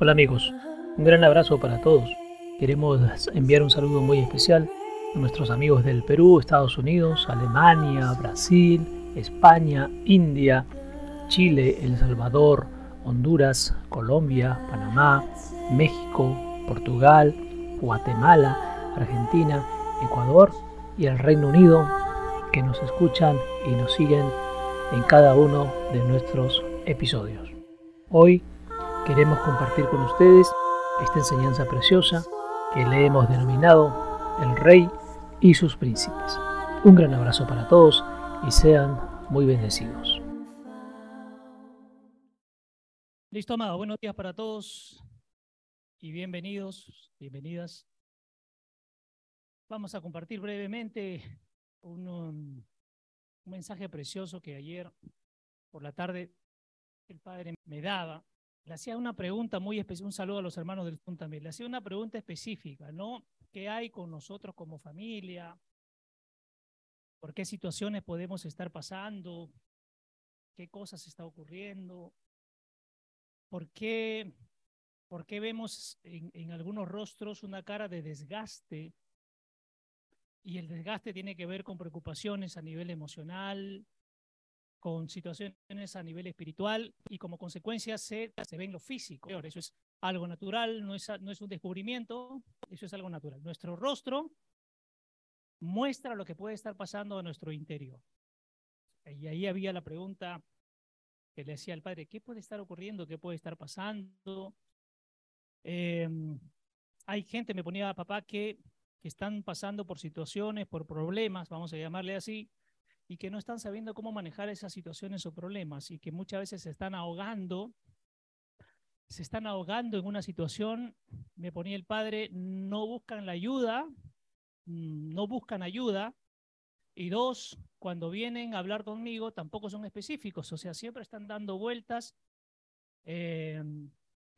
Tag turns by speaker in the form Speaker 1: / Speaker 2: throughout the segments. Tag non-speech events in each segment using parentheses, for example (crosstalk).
Speaker 1: Hola amigos, un gran abrazo para todos. Queremos enviar un saludo muy especial a nuestros amigos del Perú, Estados Unidos, Alemania, Brasil, España, India, Chile, El Salvador, Honduras, Colombia, Panamá, México, Portugal, Guatemala, Argentina, Ecuador y el Reino Unido que nos escuchan y nos siguen en cada uno de nuestros episodios. Hoy queremos compartir con ustedes esta enseñanza preciosa que le hemos denominado El Rey y sus Príncipes. Un gran abrazo para todos y sean muy bendecidos. Listo, amado. Buenos días para todos y bienvenidos, bienvenidas. Vamos a compartir brevemente un, un mensaje precioso que ayer por la tarde el Padre me daba le hacía una pregunta muy específica, un saludo a los hermanos del Zoom también, le hacía una pregunta específica, ¿no? ¿Qué hay con nosotros como familia? ¿Por qué situaciones podemos estar pasando? ¿Qué cosas está ocurriendo? ¿Por qué, por qué vemos en algunos rostros una cara de desgaste? Y el desgaste tiene que ver con preocupaciones a nivel emocional, con situaciones a nivel espiritual y como consecuencia se, se ve en lo físico. Eso es algo natural, no es, no es un descubrimiento, eso es algo natural. Nuestro rostro muestra lo que puede estar pasando en nuestro interior. Y ahí había la pregunta que le hacía al padre, ¿qué puede estar ocurriendo? ¿Qué puede estar pasando? Em, hay gente, me ponía a papá, que, que están pasando por situaciones, por problemas, vamos a llamarle así, y que no están sabiendo cómo manejar esas situaciones o problemas y que muchas veces se están ahogando, se están ahogando en una situación, me ponía el padre, no buscan la ayuda, mm, no buscan ayuda, y dos, cuando vienen a hablar conmigo tampoco son específicos, o sea, siempre están dando vueltas. Eh,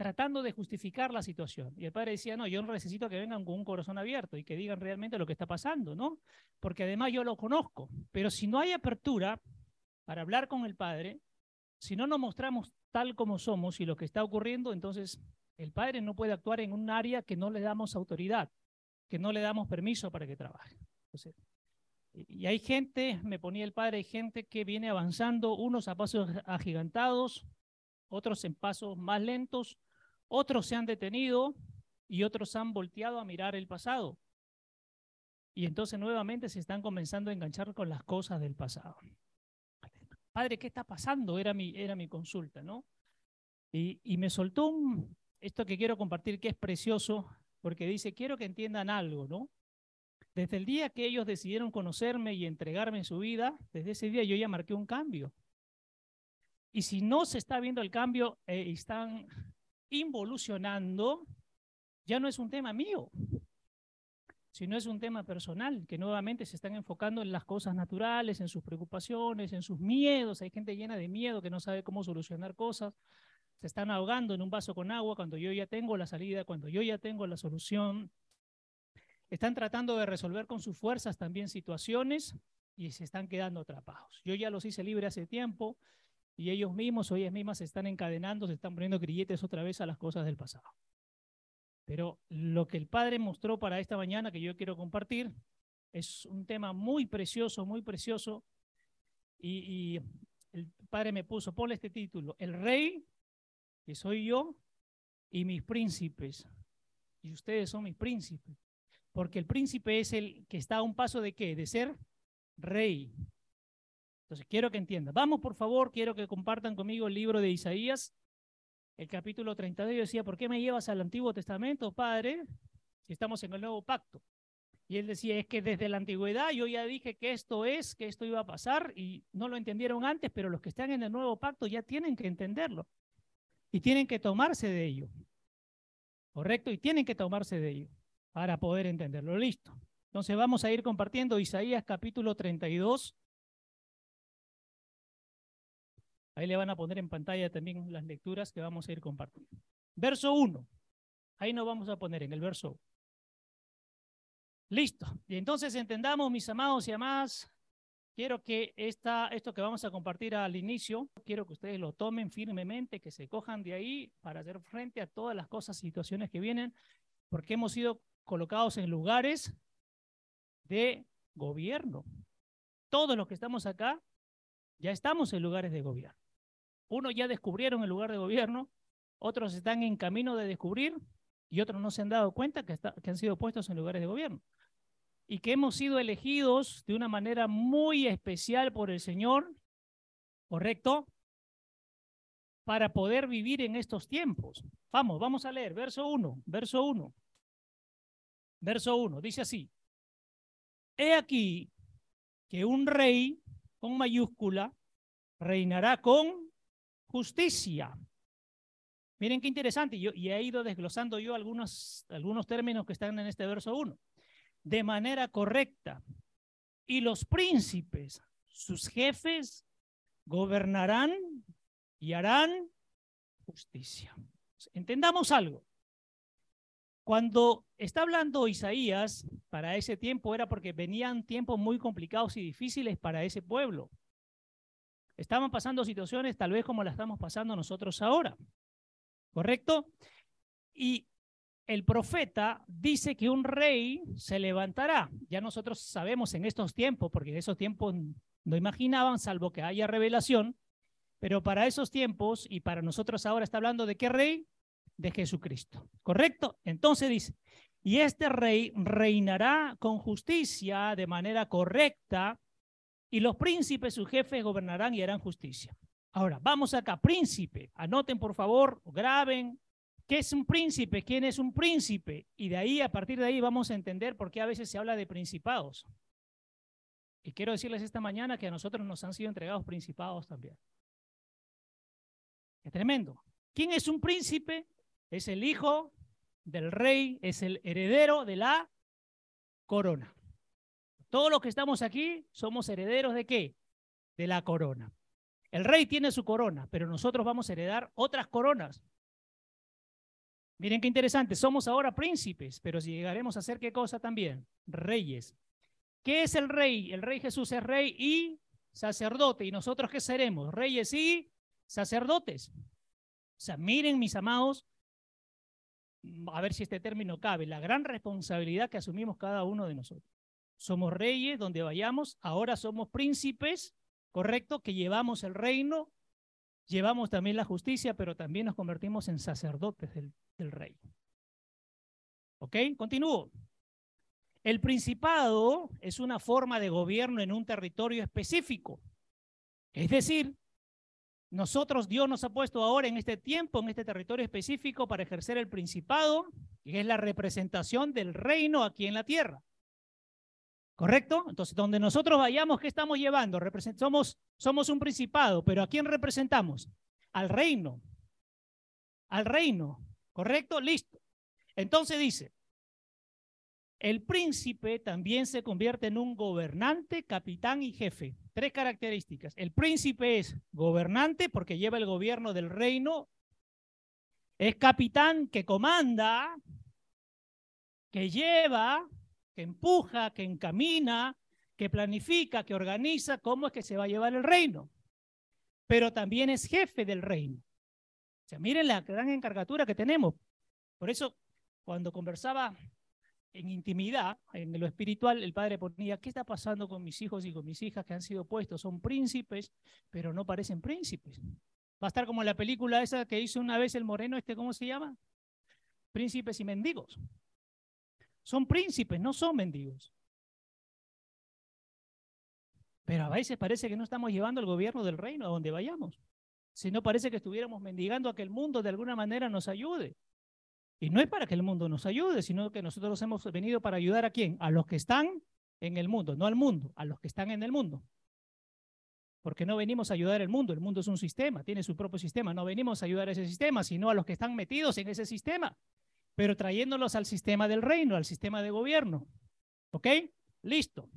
Speaker 1: tratando de justificar la situación. Y el padre decía, no, yo necesito que vengan con un corazón abierto y que digan realmente lo que está pasando, ¿no? Porque además yo lo conozco. Pero si no hay apertura para hablar con el padre, si no nos mostramos tal como somos y lo que está ocurriendo, entonces el padre no puede actuar en un área que no le damos autoridad, que no le damos permiso para que trabaje. y hay gente, me ponía el padre, hay gente que viene avanzando, unos a pasos agigantados, otros en pasos más lentos, otros se han detenido y otros han volteado a mirar el pasado. Y entonces nuevamente se están comenzando a enganchar con las cosas del pasado. Padre, ¿qué está pasando? Era mi, era mi consulta, ¿no? Y, y me soltó esto que quiero compartir, que es precioso, porque dice, quiero que entiendan algo, ¿no? Desde el día que ellos decidieron conocerme y entregarme en su vida, desde ese día yo ya marqué un cambio. Y si no se está viendo el cambio, eh, están involucionando, ya no es un tema mío, sino es un tema personal, que nuevamente se están enfocando en las cosas naturales, en sus preocupaciones, en sus miedos. Hay gente llena de miedo que no sabe cómo solucionar cosas. Se están ahogando en un vaso con agua cuando yo ya tengo la salida, cuando yo ya tengo la solución. Están tratando de resolver con sus fuerzas también situaciones y se están quedando atrapados. Yo ya los hice libre hace tiempo y ellos mismos o ellas mismas se están encadenando, se están poniendo grilletes otra vez a las cosas del pasado. Pero lo que el Padre mostró para esta mañana que yo quiero compartir es un tema muy precioso, muy precioso. Y, y el Padre me puso, ponle este título, El Rey, que soy yo, y mis príncipes. Y ustedes son mis príncipes. Porque el príncipe es el que está a un paso de qué? De ser rey. Entonces, quiero que entiendan. Vamos, por favor, quiero que compartan conmigo el libro de Isaías, el capítulo 32. Yo decía, ¿por qué me llevas al Antiguo Testamento, Padre, si estamos en el Nuevo Pacto? Y él decía, es que desde la antigüedad yo ya dije que esto es, que esto iba a pasar, y no lo entendieron antes, pero los que están en el Nuevo Pacto ya tienen que entenderlo. Y tienen que tomarse de ello. ¿Correcto? Y tienen que tomarse de ello para poder entenderlo. Listo. Entonces vamos a ir compartiendo Isaías capítulo 32 Ahí le van a poner en pantalla también las lecturas que vamos a ir compartiendo. Verso 1. Ahí nos vamos a poner en el verso 1. Listo. Y entonces entendamos, mis amados y amadas, quiero que esta, esto que vamos a compartir al inicio, quiero que ustedes lo tomen firmemente, que se cojan de ahí para hacer frente a todas las cosas, situaciones que vienen, porque hemos sido colocados en lugares de gobierno. Todos los que estamos acá ya estamos en lugares de gobierno. Unos ya descubrieron el lugar de gobierno, otros están en camino de descubrir y otros no se han dado cuenta que, que han sido puestos en lugares de gobierno y que hemos sido elegidos de una manera muy especial por el Señor, ¿correcto? Para poder vivir en estos tiempos. Vamos, vamos a leer, verso 1, verso 1. Verso 1, dice así. He aquí que un rey con mayúscula reinará con justicia. Miren qué interesante, yo, y he ido desglosando yo algunos, algunos términos que están en este verso 1. De manera correcta. Y los príncipes, sus jefes, gobernarán y harán justicia. Entendamos algo. Cuando está hablando Isaías, para ese tiempo era porque venían tiempos muy complicados y difíciles para ese pueblo. Estaban pasando situaciones tal vez como las estamos pasando nosotros ahora. ¿Correcto? Y el profeta dice que un rey se levantará. Ya nosotros sabemos en estos tiempos, porque en esos tiempos no imaginaban, salvo que haya revelación, pero para esos tiempos y para nosotros ahora está hablando de qué rey? de Jesucristo. ¿Correcto? Entonces dice, y este rey reinará con justicia de manera correcta, y los príncipes, sus jefes, gobernarán y harán justicia. Ahora, vamos acá, príncipe. Anoten, por favor, graben. ¿Qué es un príncipe? ¿Quién es un príncipe? Y de ahí, a partir de ahí, vamos a entender por qué a veces se habla de principados. Y quiero decirles esta mañana que a nosotros nos han sido entregados principados también. Es tremendo. ¿Quién es un príncipe? es el hijo del rey, es el heredero de la corona. Todos los que estamos aquí somos herederos de qué? De la corona. El rey tiene su corona, pero nosotros vamos a heredar otras coronas. Miren qué interesante, somos ahora príncipes, pero si llegaremos a ser qué cosa también? Reyes. ¿Qué es el rey? El rey Jesús es rey y sacerdote. ¿Y nosotros qué seremos? Reyes y sacerdotes. O sea, miren mis amados, a ver si este término cabe, la gran responsabilidad que asumimos cada uno de nosotros. Somos reyes donde vayamos, ahora somos príncipes, correcto, que llevamos el reino, llevamos también la justicia, pero también nos convertimos en sacerdotes del, del rey. ¿Ok? Continúo. El principado es una forma de gobierno en un territorio específico. Es decir, nosotros, Dios nos ha puesto ahora en este tiempo, en este territorio específico, para ejercer el principado, que es la representación del reino aquí en la tierra. ¿Correcto? Entonces, donde nosotros vayamos, ¿qué estamos llevando? Somos, somos un principado, pero ¿a quién representamos? Al reino. Al reino. ¿Correcto? Listo. Entonces dice, el príncipe también se convierte en un gobernante, capitán y jefe. Tres características. El príncipe es gobernante porque lleva el gobierno del reino. Es capitán que comanda, que lleva, que empuja, que encamina, que planifica, que organiza cómo es que se va a llevar el reino. Pero también es jefe del reino. O sea, miren la gran encargatura que tenemos. Por eso, cuando conversaba en intimidad, en lo espiritual, el padre ponía, ¿qué está pasando con mis hijos y con mis hijas que han sido puestos? Son príncipes, pero no parecen príncipes. Va a estar como la película esa que hizo una vez el moreno, este, ¿cómo se llama? Príncipes y mendigos. Son príncipes, no son mendigos. Pero a veces parece que no estamos llevando el gobierno del reino a donde vayamos. Si no parece que estuviéramos mendigando a que el mundo de alguna manera nos ayude. Y no es para que el mundo nos ayude, sino que nosotros hemos venido para ayudar a quién? A los que están en el mundo, no al mundo, a los que están en el mundo. Porque no venimos a ayudar al mundo, el mundo es un sistema, tiene su propio sistema, no venimos a ayudar a ese sistema, sino a los que están metidos en ese sistema, pero trayéndolos al sistema del reino, al sistema de gobierno. ¿Ok? Listo.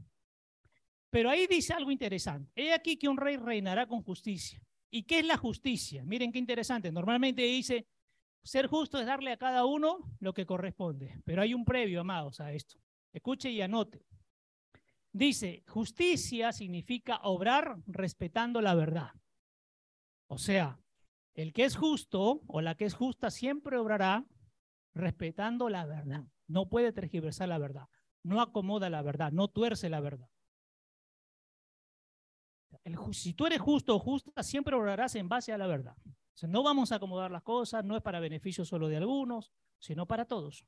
Speaker 1: Pero ahí dice algo interesante. He aquí que un rey reinará con justicia. ¿Y qué es la justicia? Miren qué interesante. Normalmente dice, ser justo es darle a cada uno lo que corresponde, pero hay un previo, amados, a esto. Escuche y anote. Dice, justicia significa obrar respetando la verdad. O sea, el que es justo o la que es justa siempre obrará respetando la verdad. No puede tergiversar la verdad, no acomoda la verdad, no tuerce la verdad. si tú eres justo o justa, siempre obrarás en base a la verdad. no vamos a acomodar las cosas, no es para beneficio solo de algunos, sino para todos.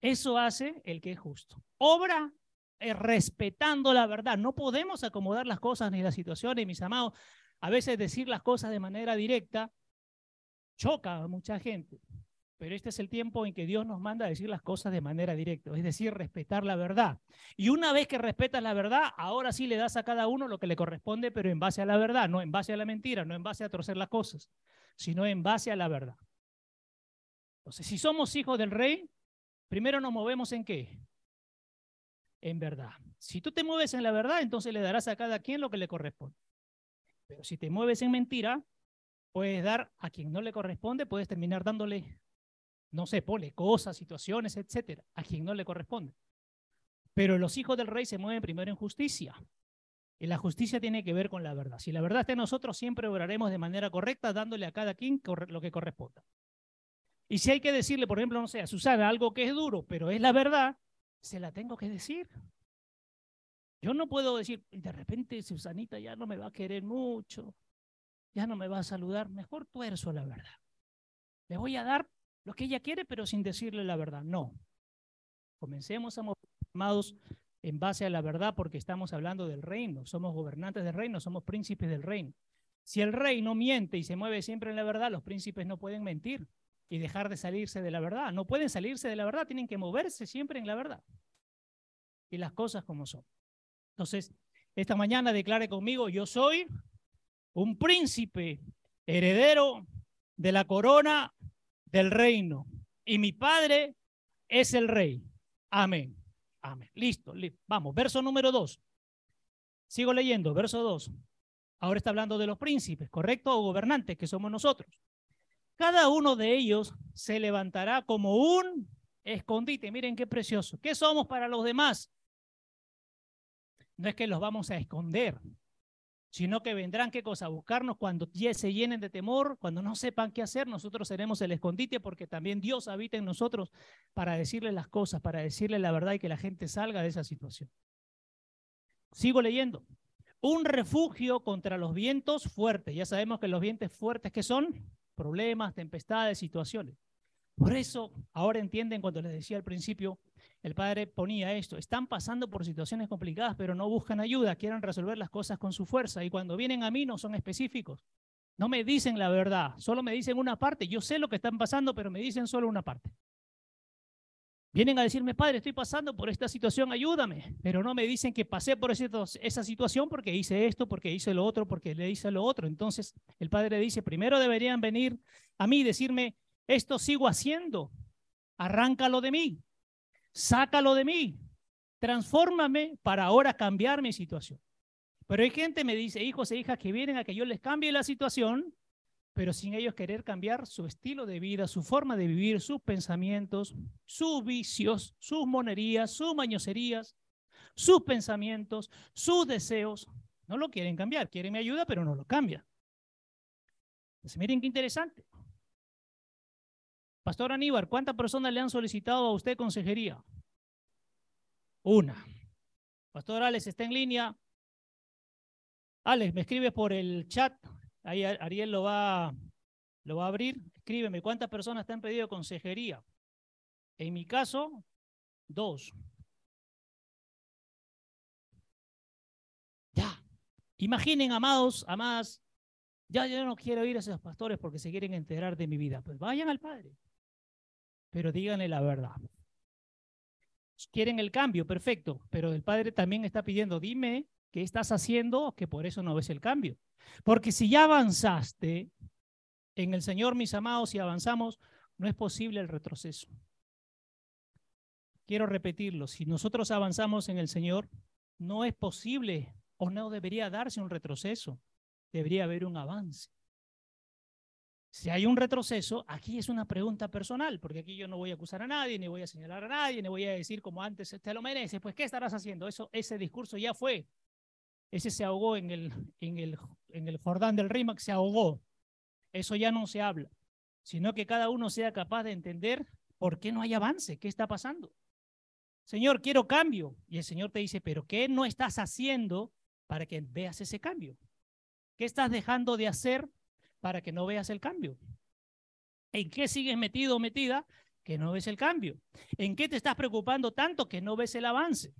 Speaker 1: Eso hace el que es justo. Obra eh, respetando la verdad. No podemos acomodar las cosas ni las situaciones, mis amados. A veces decir las cosas de manera directa choca a mucha gente. Pero este es el tiempo en que Dios nos manda a decir las cosas de manera directa, es decir, respetar la verdad. Y una vez que respetas la verdad, ahora sí le das a cada uno lo que le corresponde, pero en base a la verdad, no en base a la mentira, no en base a torcer las cosas, sino en base a la verdad. Entonces, si somos hijos del rey, primero nos movemos en qué? en verdad. Si tú te mueves en la verdad, entonces le darás a cada quien lo que le corresponde. Pero si te mueves en mentira, puedes dar a quien no le corresponde, puedes terminar dándole, no sé, pone cosas, situaciones, etcétera, a quien no le corresponde. Pero los hijos del rey se mueven primero en justicia. Y la justicia tiene que ver con la verdad. Si la verdad está en nosotros, siempre obraremos de manera correcta, dándole a cada quien lo que corresponda. Y si hay que decirle, por ejemplo, no sé, a Susana algo que es duro, pero es la verdad, se la tengo que decir. Yo no puedo decir, de repente Susanita ya no me va a querer mucho, ya no me va a saludar, mejor tuerzo la verdad. Le voy a dar lo que ella quiere, pero sin decirle la verdad. No. Comencemos a amados en base a la verdad porque estamos hablando del reino, somos gobernantes del reino, somos príncipes del reino. Si el rey no miente y se mueve siempre en la verdad, los príncipes no pueden mentir y dejar de salirse de la verdad. No pueden salirse de la verdad, tienen que moverse siempre en la verdad. Y las cosas como son. Entonces, esta mañana declare conmigo, yo soy un príncipe heredero de la corona del reino. Y mi padre es el rey. Amén. Amén. Listo. Vamos, verso número dos. Sigo leyendo, verso dos. Ahora está hablando de los príncipes, ¿correcto? O gobernantes, que somos nosotros. Cada uno de ellos se levantará como un escondite. Miren qué precioso. ¿Qué somos para los demás? No es que los vamos a esconder, sino que vendrán, ¿qué cosa? A buscarnos cuando se llenen de temor, cuando no sepan qué hacer, nosotros seremos el escondite porque también Dios habita en nosotros para decirle las cosas, para decirle la verdad y que la gente salga de esa situación. Sigo leyendo. Un refugio contra los vientos fuertes. Ya sabemos que los vientos fuertes, ¿qué son? problemas, tempestades, situaciones. Por eso, ahora entienden cuando les decía al principio, el padre ponía esto, están pasando por situaciones complicadas, pero no buscan ayuda, quieren resolver las cosas con su fuerza y cuando vienen a mí no son específicos. No me dicen la verdad, solo me dicen una parte. Yo sé lo que están pasando, pero me dicen solo una parte. Vienen a decirme, padre, estoy pasando por esta situación, ayúdame. Pero no me dicen que pasé por esa situación porque hice esto, porque hice lo otro, porque le hice lo otro. Entonces el padre dice, primero deberían venir a mí y decirme, esto sigo haciendo, arráncalo de mí, sácalo de mí, transfórmame para ahora cambiar mi situación. Pero hay gente, me dice, hijos e hijas que vienen a que yo les cambie la situación pero sin ellos querer cambiar su estilo de vida, su forma de vivir, sus pensamientos, sus vicios, sus monerías, sus mañoserías, sus pensamientos, sus deseos. No lo quieren cambiar, quieren mi ayuda, pero no lo cambian. Miren qué interesante. Pastor Aníbar, ¿cuántas personas le han solicitado a usted consejería? Una. Pastor Alex está en línea. Alex, me escribe por el chat Ahí Ariel lo va, lo va a abrir. Escríbeme, ¿cuántas personas te han pedido consejería? En mi caso, dos. Ya. Imaginen, amados, amadas, ya yo no quiero ir a esos pastores porque se quieren enterar de mi vida. Pues vayan al Padre. Pero díganle la verdad. Quieren el cambio, perfecto. Pero el Padre también está pidiendo, dime qué estás haciendo que por eso no ves el cambio. Porque si ya avanzaste en el Señor, mis amados, y avanzamos, no es posible el retroceso. Quiero repetirlo, si nosotros avanzamos en el Señor, no es posible o no debería darse un retroceso, debería haber un avance. Si hay un retroceso, aquí es una pregunta personal, porque aquí yo no voy a acusar a nadie, ni voy a señalar a nadie, ni voy a decir como antes te lo mereces, pues ¿qué estarás haciendo? Ese discurso ya fue. Ese se ahogó en el, en el, en el Jordán del Rímac, se ahogó. Eso ya no se habla, sino que cada uno sea capaz de entender por qué no hay avance, qué está pasando. Señor, quiero cambio. Y el Señor te dice, pero ¿qué no estás haciendo para que veas ese cambio? ¿Qué estás dejando de hacer para que no veas el cambio? ¿En qué sigues metido o metida que no ves el cambio? ¿En qué te estás preocupando tanto que no ves el avance?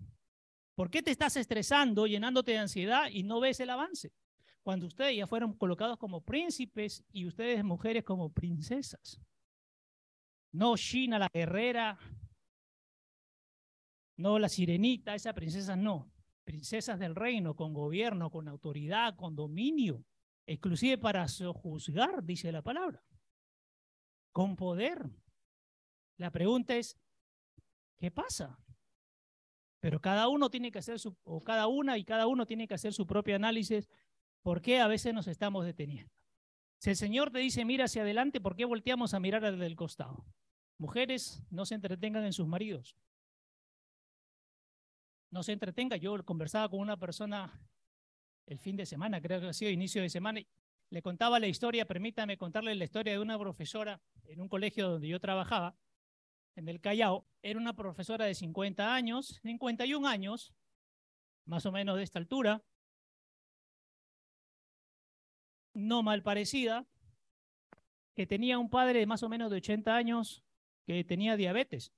Speaker 1: ¿Por qué te estás estresando, llenándote de ansiedad y no ves el avance? Cuando ustedes ya fueron colocados como príncipes y ustedes mujeres como princesas. No China la guerrera, no la sirenita, esa princesa no. Princesas del reino, con gobierno, con autoridad, con dominio, exclusive para juzgar, dice la palabra. Con poder. La pregunta es, ¿qué pasa? Pero cada uno tiene que hacer su, o cada una y cada uno tiene que hacer su propio análisis, ¿por qué a veces nos estamos deteniendo? Si el Señor te dice, mira hacia adelante, ¿por qué volteamos a mirar al del costado? Mujeres, no se entretengan en sus maridos no se entretenga. Yo conversaba con una persona el fin de semana, creo que ha sido inicio de semana, y le contaba la historia, permítame contarle la historia de una profesora en un colegio donde yo trabajaba, en el Callao. Era una profesora de 50 años, 51 años, más o menos de esta altura, no mal parecida, que tenía un padre de más o menos de 80 años que tenía diabetes.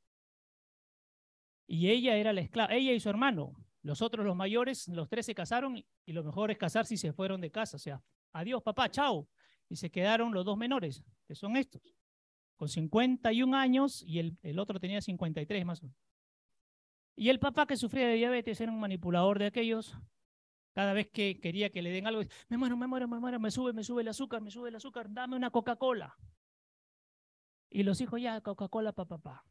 Speaker 1: Y ella era la esclava, ella y su hermano. Los otros, los mayores, los tres se casaron y lo mejor es casarse y se fueron de casa. O sea, adiós papá, chao. Y se quedaron los dos menores, que son estos, con 51 años y el, el otro tenía 53 más o menos. Y el papá que sufría de diabetes era un manipulador de aquellos. Cada vez que quería que le den algo, me muero, me muero, me muero, me sube, me sube el azúcar, me sube el azúcar, dame una Coca-Cola. Y los hijos, ya, Coca-Cola, papá, papá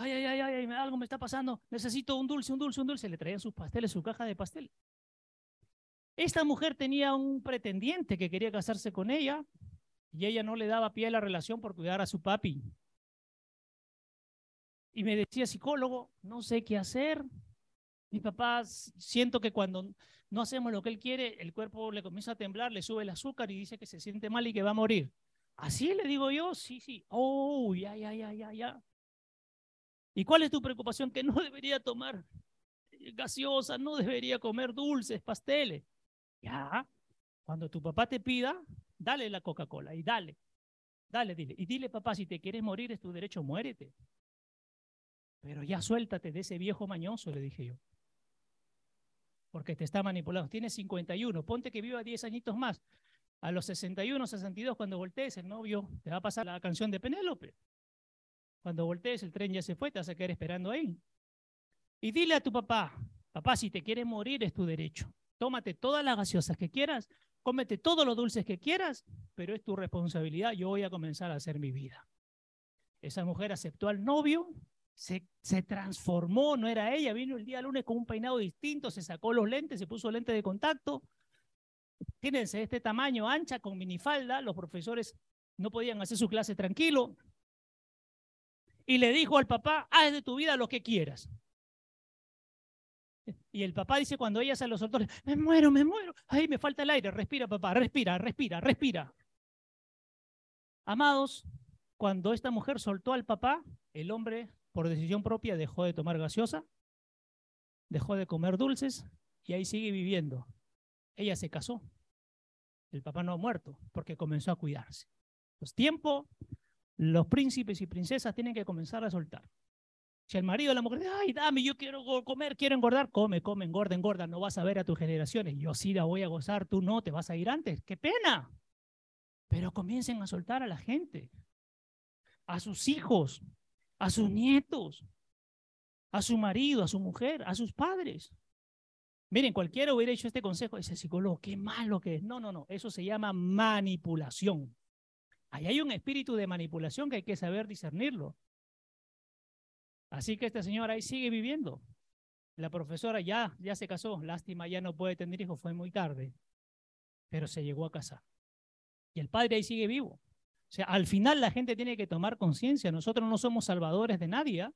Speaker 1: ay, ay, ay, ay, algo me está pasando, necesito un dulce, un dulce, un dulce. Le traían sus pasteles, su caja de pastel. Esta mujer tenía un pretendiente que quería casarse con ella y ella no le daba pie a la relación por cuidar a su papi. Y me decía, psicólogo, no sé qué hacer. Mi papá, siento que cuando no hacemos lo que él quiere, el cuerpo le comienza a temblar, le sube el azúcar y dice que se siente mal y que va a morir. Así le digo yo, sí, sí. Oh, ya, ya, ya, ya, ya. ¿Y cuál es tu preocupación? Que no (laughs) debería tomar gaseosa, no debería comer dulces, pasteles. Ya, cuando tu papá te pida, dale la Coca-Cola y dale, dale, dile. Y dile, papá, si te quieres morir es tu derecho, muérete. Pero ya suéltate de ese viejo mañoso, le dije yo. Porque te está manipulando. Tienes 51, ponte que viva 10 añitos más. A los 61, 62, cuando voltees, el novio te va a pasar la canción de Penélope. Cuando voltees, el tren ya se fue, te vas a quedar esperando ahí. Y dile a tu papá, papá, si te quieres morir es tu derecho. Tómate todas las gaseosas que quieras, cómete todos los dulces que quieras, pero es tu responsabilidad, yo voy a comenzar a hacer mi vida. Esa mujer aceptó al novio, se, se, transformó, no era ella, vino el día lunes con un peinado distinto, se sacó los lentes, se puso lente de contacto. Fíjense, este tamaño, ancha, con minifalda, los profesores no podían hacer su clase tranquilo, y le dijo al papá, haz de tu vida lo que quieras. Y el papá dice cuando ella se lo soltó, me muero, me muero, ay, me falta el aire, respira papá, respira, respira, respira. Amados, cuando esta mujer soltó al papá, el hombre, por decisión propia, dejó de tomar gaseosa, dejó de comer dulces y ahí sigue viviendo. Ella se casó. El papá no ha muerto porque comenzó a cuidarse. Pues tiempo los príncipes y princesas tienen que comenzar a soltar. Si el marido de la mujer dice, ay, dame, yo quiero comer, quiero engordar, come, come, engorda, engorda, no vas a ver a tus generaciones. Yo sí la voy a gozar, tú no, te vas a ir antes. ¡Qué pena! Pero comiencen a soltar a la gente, a sus hijos, a sus nietos, a su marido, a su mujer, a sus padres. Miren, cualquiera hubiera hecho este consejo, ese psicólogo, qué malo que es. No, no, no, eso se llama manipulación. Ahí hay un espíritu de manipulación que hay que saber discernirlo. Así que esta señora ahí sigue viviendo. La profesora ya, ya se casó, lástima, ya no puede tener hijos, fue muy tarde, pero se llegó a casar. Y el padre ahí sigue vivo. O sea, al final la gente tiene que tomar conciencia. Nosotros no somos salvadores de nadie. ¿ah?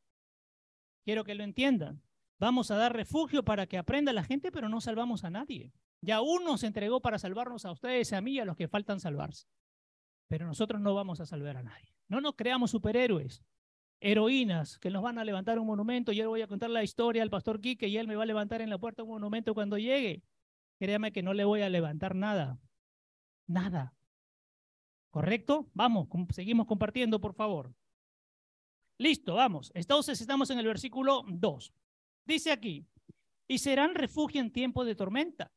Speaker 1: Quiero que lo entiendan. Vamos a dar refugio para que aprenda la gente, pero no salvamos a nadie. Ya uno se entregó para salvarnos a ustedes, a mí y a los que faltan salvarse. Pero nosotros no vamos a salvar a nadie. No nos creamos superhéroes, heroínas que nos van a levantar un monumento. Yo le voy a contar la historia al pastor Quique y él me va a levantar en la puerta un monumento cuando llegue. Créame que no le voy a levantar nada. Nada. ¿Correcto? Vamos, seguimos compartiendo, por favor. Listo, vamos. Entonces estamos en el versículo 2. Dice aquí, y serán refugio en tiempo de tormenta.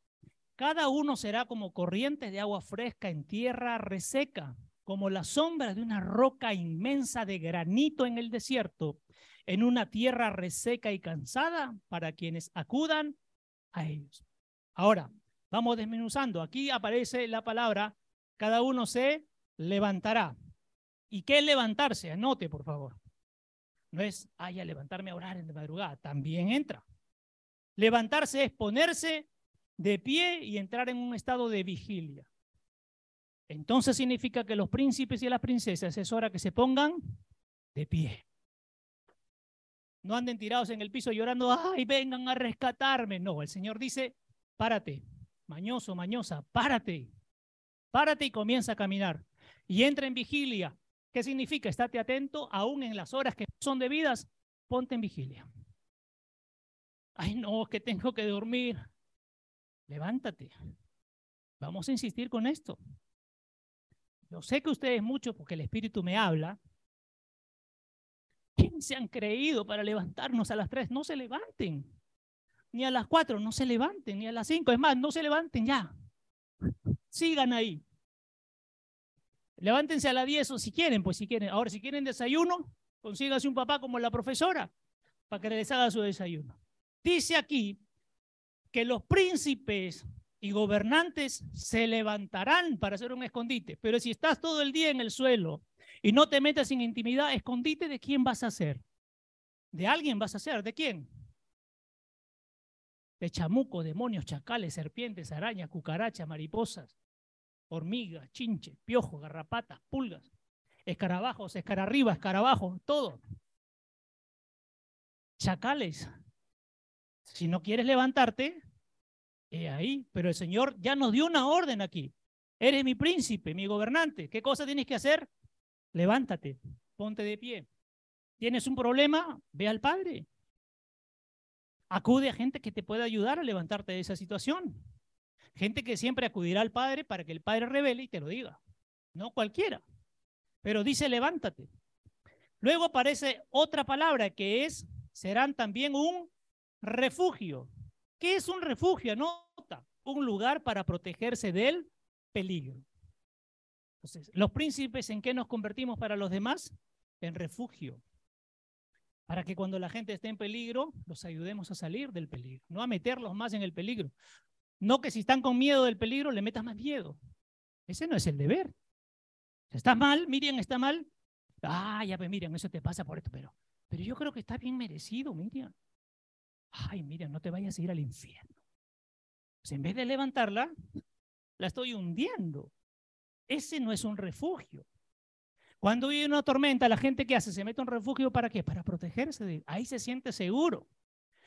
Speaker 1: Cada uno será como corrientes de agua fresca en tierra reseca, como la sombra de una roca inmensa de granito en el desierto, en una tierra reseca y cansada para quienes acudan a ellos. Ahora, vamos desmenuzando. Aquí aparece la palabra, cada uno se levantará. ¿Y qué es levantarse? Anote, por favor. No es, ay, a levantarme a orar en la madrugada, también entra. Levantarse es ponerse de pie y entrar en un estado de vigilia. Entonces significa que los príncipes y las princesas es hora que se pongan de pie. No anden tirados en el piso llorando, ay, vengan a rescatarme. No, el Señor dice, párate, mañoso, mañosa, párate, párate y comienza a caminar. Y entra en vigilia. ¿Qué significa? Estate atento, aún en las horas que son debidas, ponte en vigilia. Ay, no, que tengo que dormir. Levántate. Vamos a insistir con esto. Yo sé que ustedes muchos, porque el Espíritu me habla, ¿quién se han creído para levantarnos a las tres? No se levanten. Ni a las cuatro, no se levanten. Ni a las cinco. Es más, no se levanten ya. Sigan ahí. Levántense a las 10 o si quieren, pues si quieren. Ahora, si quieren desayuno, consígase un papá como la profesora para que les haga su desayuno. Dice aquí que los príncipes y gobernantes se levantarán para hacer un escondite, pero si estás todo el día en el suelo y no te metes en intimidad, escondite de quién vas a hacer. De alguien vas a hacer, ¿de quién? De chamuco, demonios, chacales, serpientes, arañas, cucarachas, mariposas, hormigas, chinches, piojos, garrapatas, pulgas, escarabajos, escararribas, escarabajos, todo. Chacales. Si no quieres levantarte, ahí. Pero el Señor ya nos dio una orden aquí. Eres mi príncipe, mi gobernante. ¿Qué cosa tienes que hacer? Levántate, ponte de pie. ¿Tienes un problema? Ve al Padre. Acude a gente que te pueda ayudar a levantarte de esa situación. Gente que siempre acudirá al Padre para que el Padre revele y te lo diga. No cualquiera. Pero dice levántate. Luego aparece otra palabra que es, serán también un refugio. ¿Qué es un refugio? Nota, un lugar para protegerse del peligro. Entonces, los príncipes, ¿en qué nos convertimos para los demás? En refugio. Para que cuando la gente esté en peligro, los ayudemos a salir del peligro, no a meterlos más en el peligro. No que si están con miedo del peligro le metas más miedo. Ese no es el deber. ¿Estás mal? Miriam, ¿está mal? Ah, ya pues Miriam, eso te pasa por esto, pero, pero yo creo que está bien merecido, Miriam. Ay, Miriam, no te vayas a ir al infierno. Pues en vez de levantarla, la estoy hundiendo. Ese no es un refugio. Cuando hay una tormenta, la gente que hace se mete un refugio para qué? Para protegerse. De... Ahí se siente seguro.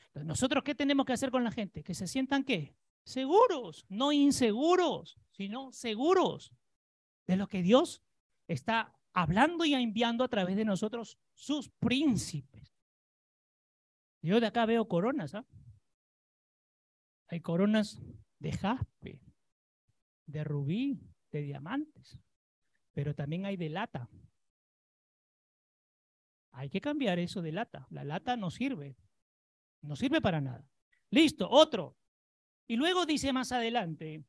Speaker 1: Entonces, nosotros qué tenemos que hacer con la gente? Que se sientan qué? Seguros, no inseguros, sino seguros de lo que Dios está hablando y enviando a través de nosotros sus príncipes. Yo de acá veo coronas, ¿ah? Hay coronas de jaspe, de rubí, de diamantes, pero también hay de lata. Hay que cambiar eso de lata. La lata no sirve, no sirve para nada. Listo, otro. Y luego dice más adelante,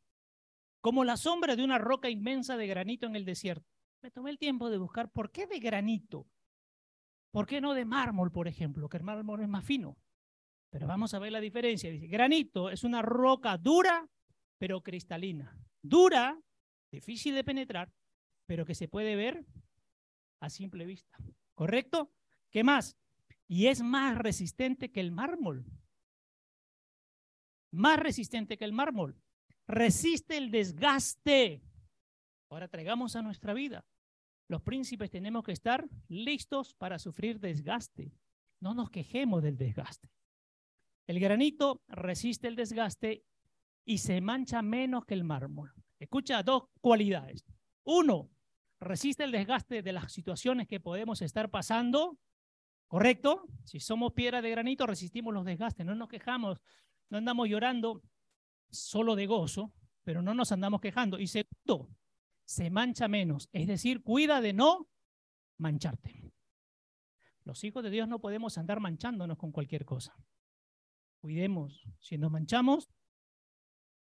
Speaker 1: como la sombra de una roca inmensa de granito en el desierto. Me tomé el tiempo de buscar por qué de granito. ¿Por qué no de mármol, por ejemplo? Que el mármol es más fino. Pero vamos a ver la diferencia. Dice, granito es una roca dura, pero cristalina. Dura, difícil de penetrar, pero que se puede ver a simple vista. ¿Correcto? ¿Qué más? Y es más resistente que el mármol más resistente que el mármol. Resiste el desgaste. Ahora traigamos a nuestra vida. Los príncipes tenemos que estar listos para sufrir desgaste. No nos quejemos del desgaste. El granito resiste el desgaste y se mancha menos que el mármol. Escucha dos cualidades. Uno, resiste el desgaste de las situaciones que podemos estar pasando. ¿Correcto? Si somos piedra de granito, resistimos los desgastes. No nos quejamos, no andamos llorando solo de gozo, pero no nos andamos quejando. Y segundo, se mancha menos. Es decir, cuida de no mancharte. Los hijos de Dios no podemos andar manchándonos con cualquier cosa. Cuidemos. Si nos manchamos,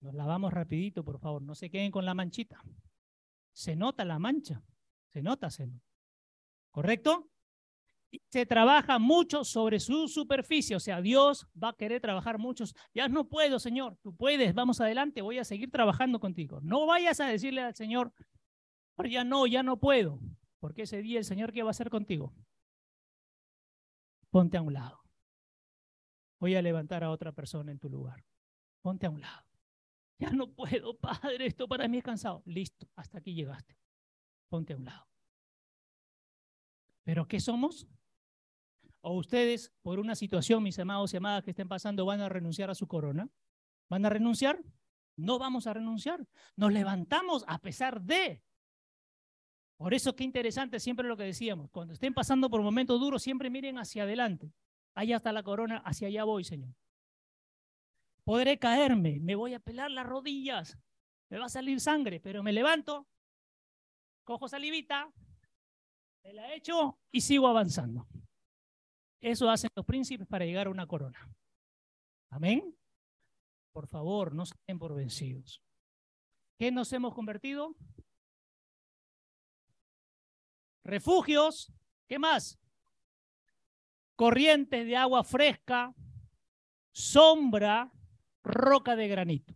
Speaker 1: nos lavamos rapidito, por favor. No se queden con la manchita. Se nota la mancha. Se nota, se. ¿Correcto? se trabaja mucho sobre su superficie, o sea, Dios va a querer trabajar muchos. Ya no puedo, Señor, tú puedes, vamos adelante, voy a seguir trabajando contigo. No vayas a decirle al Señor, ya no, ya no puedo, porque ese día el Señor, ¿qué va a hacer contigo? Ponte a un lado. Voy a levantar a otra persona en tu lugar. Ponte a un lado. Ya no puedo, Padre, esto para mí es cansado. Listo, hasta aquí llegaste. Ponte a un lado. ¿Pero qué somos? ¿O ustedes, por una situación, mis amados y amadas que estén pasando, van a renunciar a su corona? ¿Van a renunciar? No vamos a renunciar. Nos levantamos a pesar de. Por eso qué interesante siempre lo que decíamos. Cuando estén pasando por momentos duros, siempre miren hacia adelante. Allá está la corona, hacia allá voy, Señor. Podré caerme, me voy a pelar las rodillas, me va a salir sangre, pero me levanto, cojo salivita, me la echo y sigo avanzando. Eso hacen los príncipes para llegar a una corona. Amén. Por favor, no se den por vencidos. ¿Qué nos hemos convertido? Refugios. ¿Qué más? Corrientes de agua fresca, sombra, roca de granito.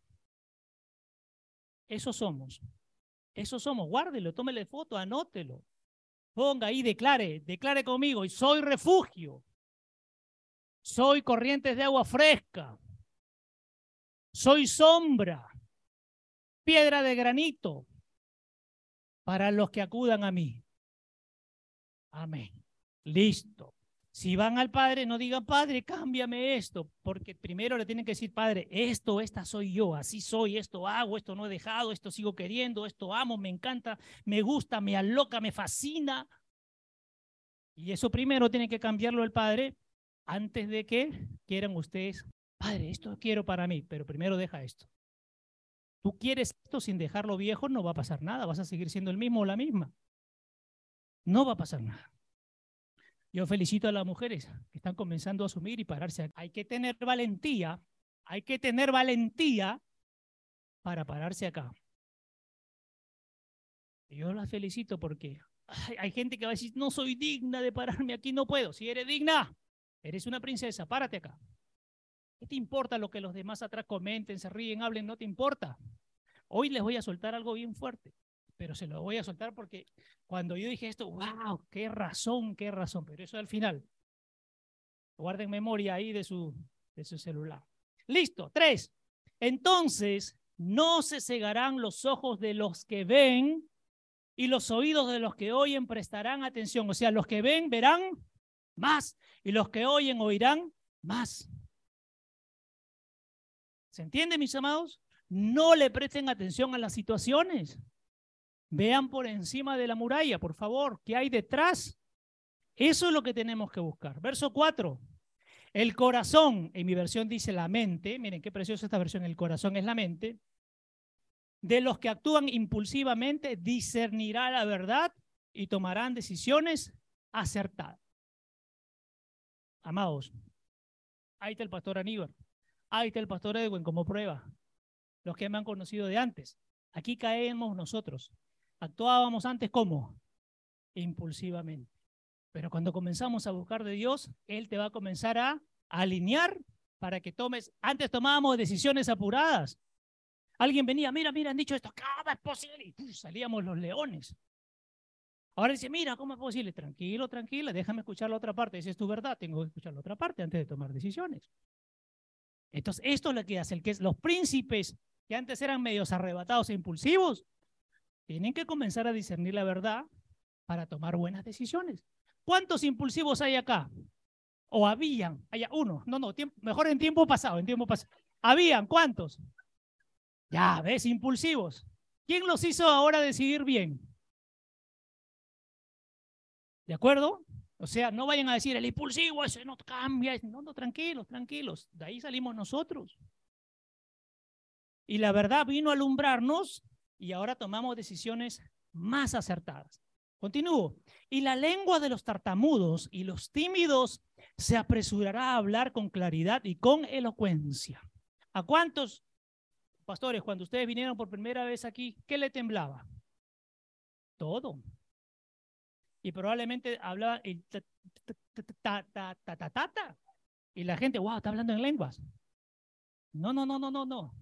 Speaker 1: Eso somos. Eso somos. Guárdelo, tómele foto, anótelo. Ponga ahí, declare, declare conmigo. Soy refugio. Soy corrientes de agua fresca. Soy sombra. Piedra de granito para los que acudan a mí. Amén. Listo. Si van al Padre, no digan, Padre, cámbiame esto, porque primero le tienen que decir, Padre, esto, esta soy yo, así soy, esto hago, esto no he dejado, esto sigo queriendo, esto amo, me encanta, me gusta, me aloca, me fascina. Y eso primero tiene que cambiarlo el Padre antes de que quieran ustedes, Padre, esto quiero para mí, pero primero deja esto. Tú quieres esto sin dejarlo viejo, no va a pasar nada, vas a seguir siendo el mismo o la misma. No va a pasar nada. Yo felicito a las mujeres que están comenzando a asumir y pararse. Hay que tener valentía, hay que tener valentía para pararse acá. Yo las felicito porque hay, gente que va a decir, no soy digna de pararme aquí, no puedo. Si eres digna, eres una princesa, párate acá. ¿Qué te importa lo que los demás atrás comenten, se ríen, hablen? No te importa. Hoy les voy a soltar algo bien fuerte pero se lo voy a soltar porque cuando yo dije esto, wow, qué razón, qué razón, pero eso al final. Guarden memoria ahí de su, de su celular. Listo, tres. Entonces, no se cegarán los ojos de los que ven y los oídos de los que oyen prestarán atención. O sea, los que ven verán más y los que oyen oirán más. ¿Se entiende, mis amados? No le presten atención a las situaciones. Vean por encima de la muralla, por favor, ¿qué hay detrás? Eso es lo que tenemos que buscar. Verso 4. El corazón, en mi versión dice la mente, miren qué preciosa esta versión, el corazón es la mente, de los que actúan impulsivamente discernirá la verdad y tomarán decisiones acertadas. Amados, ahí está el pastor Aníbal, ahí está el pastor Edwin como prueba, los que me han conocido de antes. Aquí caemos nosotros. Actuábamos antes como impulsivamente. Pero cuando comenzamos a buscar de Dios, Él te va a comenzar a alinear para que tomes. Antes tomábamos decisiones apuradas. Alguien venía, mira, mira, han dicho esto, ¿cómo es posible? Y salíamos los leones. Ahora dice, mira, ¿cómo es posible? Tranquilo, tranquila, déjame escuchar la otra parte. Esa es tu verdad, tengo que escuchar la otra parte antes de tomar decisiones. Entonces, esto es lo que hace el que es los príncipes que antes eran medios arrebatados e impulsivos, tienen que comenzar a discernir la verdad para tomar buenas decisiones. ¿Cuántos impulsivos hay acá? O habían, haya uno, no, no, mejor en tiempo pasado, en tiempo pasado. Habían, ¿cuántos? Ya, ves, impulsivos. ¿Quién los hizo ahora decidir bien? ¿De acuerdo? O sea, no vayan a decir el impulsivo, ese no cambia. No, no, tranquilos, tranquilos. De ahí salimos nosotros. Y la verdad vino a alumbrarnos y ahora tomamos decisiones más acertadas. Continúo. Y la lengua de los tartamudos y los tímidos se apresurará a hablar con claridad y con elocuencia. ¿A cuántos, pastores, cuando ustedes vinieron por primera vez aquí, qué le temblaba? Todo. Y probablemente hablaba y y la gente, wow, está hablando en lenguas. No, no, no, no, no, no.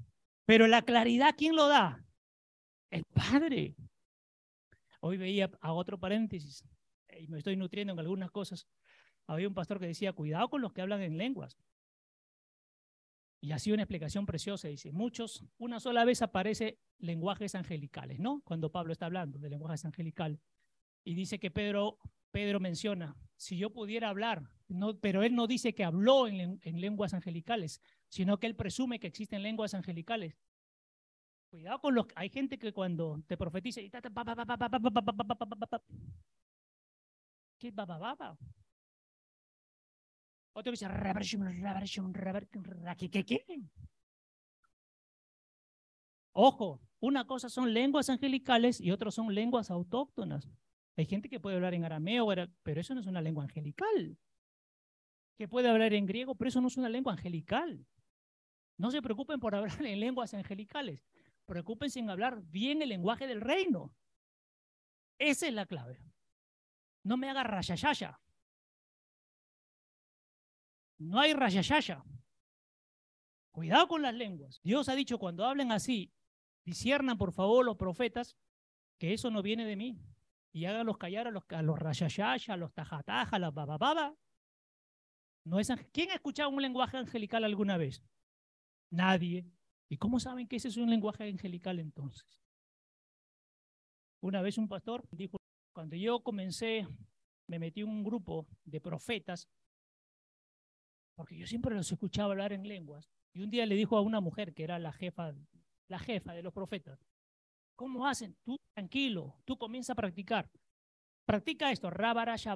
Speaker 1: Pero la claridad, ¿quién lo da? El Padre. Hoy veía a otro paréntesis, y me estoy nutriendo en algunas cosas. Había un pastor que decía, cuidado con los que hablan en lenguas. Y así una explicación preciosa, dice, muchos, una sola vez aparece lenguajes angelicales, ¿no? Cuando Pablo está hablando de lenguajes angelicales. Y dice que Pedro, Pedro menciona, si yo pudiera hablar, no, pero él no dice que habló en, en lenguas angelicales, sino que él presume que existen lenguas angelicales. Cuidado con los hay gente que cuando te profetiza y ¿Qué Otro dice ¿qué qué? Ojo, una cosa son lenguas angelicales y otras son lenguas autóctonas. Hay gente que puede hablar en arameo, pero eso no es una lengua angelical. Que puede hablar en griego, pero eso no es una lengua angelical. No se preocupen por hablar en lenguas angelicales preocúpense en hablar bien el lenguaje del reino. Esa es la clave. No me haga rayayaya. No hay rayayaya. Cuidado con las lenguas. Dios ha dicho cuando hablen así, disiernan por favor los profetas que eso no viene de mí. Y háganlos callar a los, a los rayayaya, a los tajataja, a las babababa. No es, ¿Quién ha escuchado un lenguaje angelical alguna vez? Nadie. ¿Y cómo saben que ese es un lenguaje angelical entonces? Una vez un pastor dijo, cuando yo comencé, me metí en un grupo de profetas, porque yo siempre los escuchaba hablar en lenguas, y un día le dijo a una mujer que era la jefa, la jefa de los profetas, ¿cómo hacen? Tú tranquilo, tú comienza a practicar. Practica esto, rabara te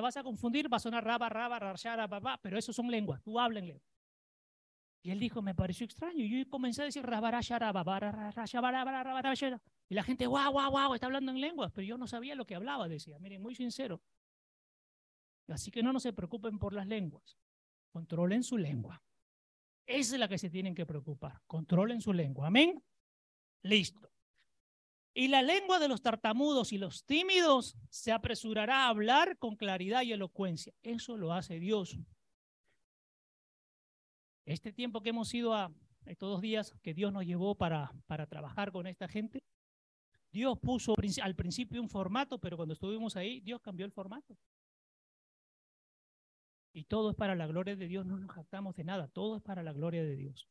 Speaker 1: vas a confundir, va a sonar raba, raba, pero eso son lenguas, tú habla en lenguas. Y él dijo, me pareció extraño. Y yo comencé a decir, y la gente, guau, guau, guau, está hablando en lenguas, pero yo no sabía lo que hablaba, decía. Miren, muy sincero. Así que no, no se preocupen por las lenguas. Controlen su lengua. Esa es la que se tienen que preocupar. Controlen su lengua. Amén. Listo. Y la lengua de los tartamudos y los tímidos se apresurará a hablar con claridad y elocuencia. Eso lo hace Dios. Este tiempo que hemos ido a estos dos días que Dios nos llevó para, para trabajar con esta gente, Dios puso al principio un formato, pero cuando estuvimos ahí, Dios cambió el formato. Y todo es para la gloria de Dios, no nos jactamos de nada, todo es para la gloria de Dios.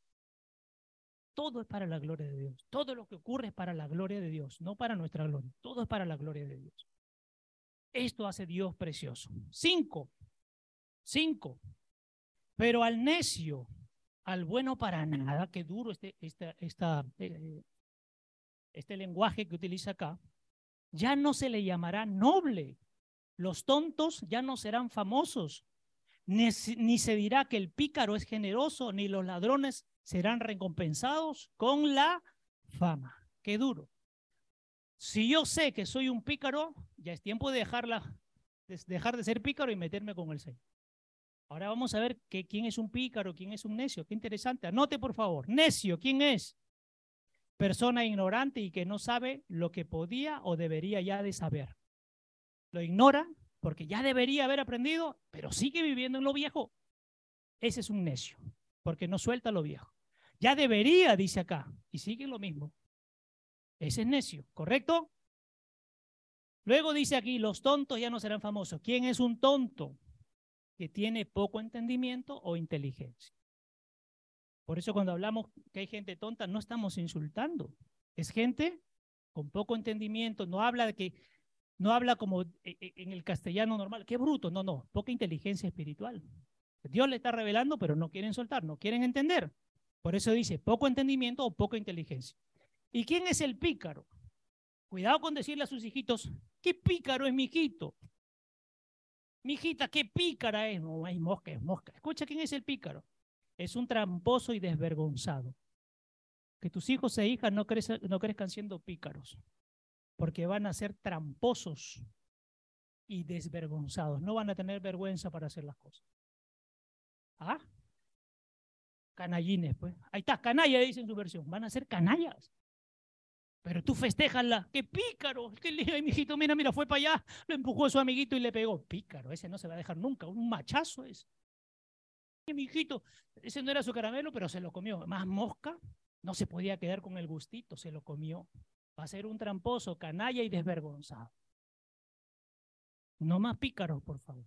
Speaker 1: Todo es para la gloria de Dios. Todo lo que ocurre es para la gloria de Dios, no para nuestra gloria. Todo es para la gloria de Dios. Esto hace Dios precioso. Cinco. Cinco. Pero al necio al bueno para nada, qué duro este, eh, este lenguaje que utiliza acá, ya no se le llamará noble. Los tontos ya no serán famosos, ni, ni se dirá que el pícaro es generoso, ni los ladrones serán recompensados con la fama. Qué duro. Si yo sé que soy un pícaro, ya es tiempo de, dejarla, de dejar de ser pícaro y meterme con el Señor. Ahora vamos a ver que, quién es un pícaro, quién es un necio. Qué interesante. Anote, por favor. Necio, ¿quién es? Persona ignorante y que no sabe lo que podía o debería ya de saber. Lo ignora porque ya debería haber aprendido, pero sigue viviendo en lo viejo. Ese es un necio, porque no suelta lo viejo. Ya debería, dice acá, y sigue lo mismo. Ese es necio, ¿correcto? Luego dice aquí, los tontos ya no serán famosos. ¿Quién es un tonto? Que tiene poco entendimiento o inteligencia. Por eso cuando hablamos que hay gente tonta, no estamos insultando. Es gente con poco entendimiento, no habla de que, no habla como e, e, en el castellano normal, qué bruto, no, no, poca inteligencia espiritual. Dios le está revelando, pero no quieren soltar, no quieren entender. Por eso dice poco entendimiento o poca inteligencia. ¿Y quién es el pícaro? Cuidado con decirle a sus hijitos, ¿qué pícaro es mi hijito? Mi hijita, qué pícara es. No, es mosca, es mosca. Escucha quién es el pícaro. Es un tramposo y desvergonzado. Que tus hijos e hijas no, no crezcan siendo pícaros, porque van a ser tramposos y desvergonzados. No van a tener vergüenza para hacer las cosas. ¿Ah? Canallines, pues. Ahí está, canalla, dice en su versión. Van a ser canallas. Pero tú festejanla, qué pícaro, qué le mi hijito, mira, mira, fue para allá, lo empujó a su amiguito y le pegó. Pícaro, ese no se va a dejar nunca, un machazo es. Mi hijito, ese no era su caramelo, pero se lo comió. Más mosca, no se podía quedar con el gustito, se lo comió. Va a ser un tramposo, canalla y desvergonzado. No más pícaros, por favor.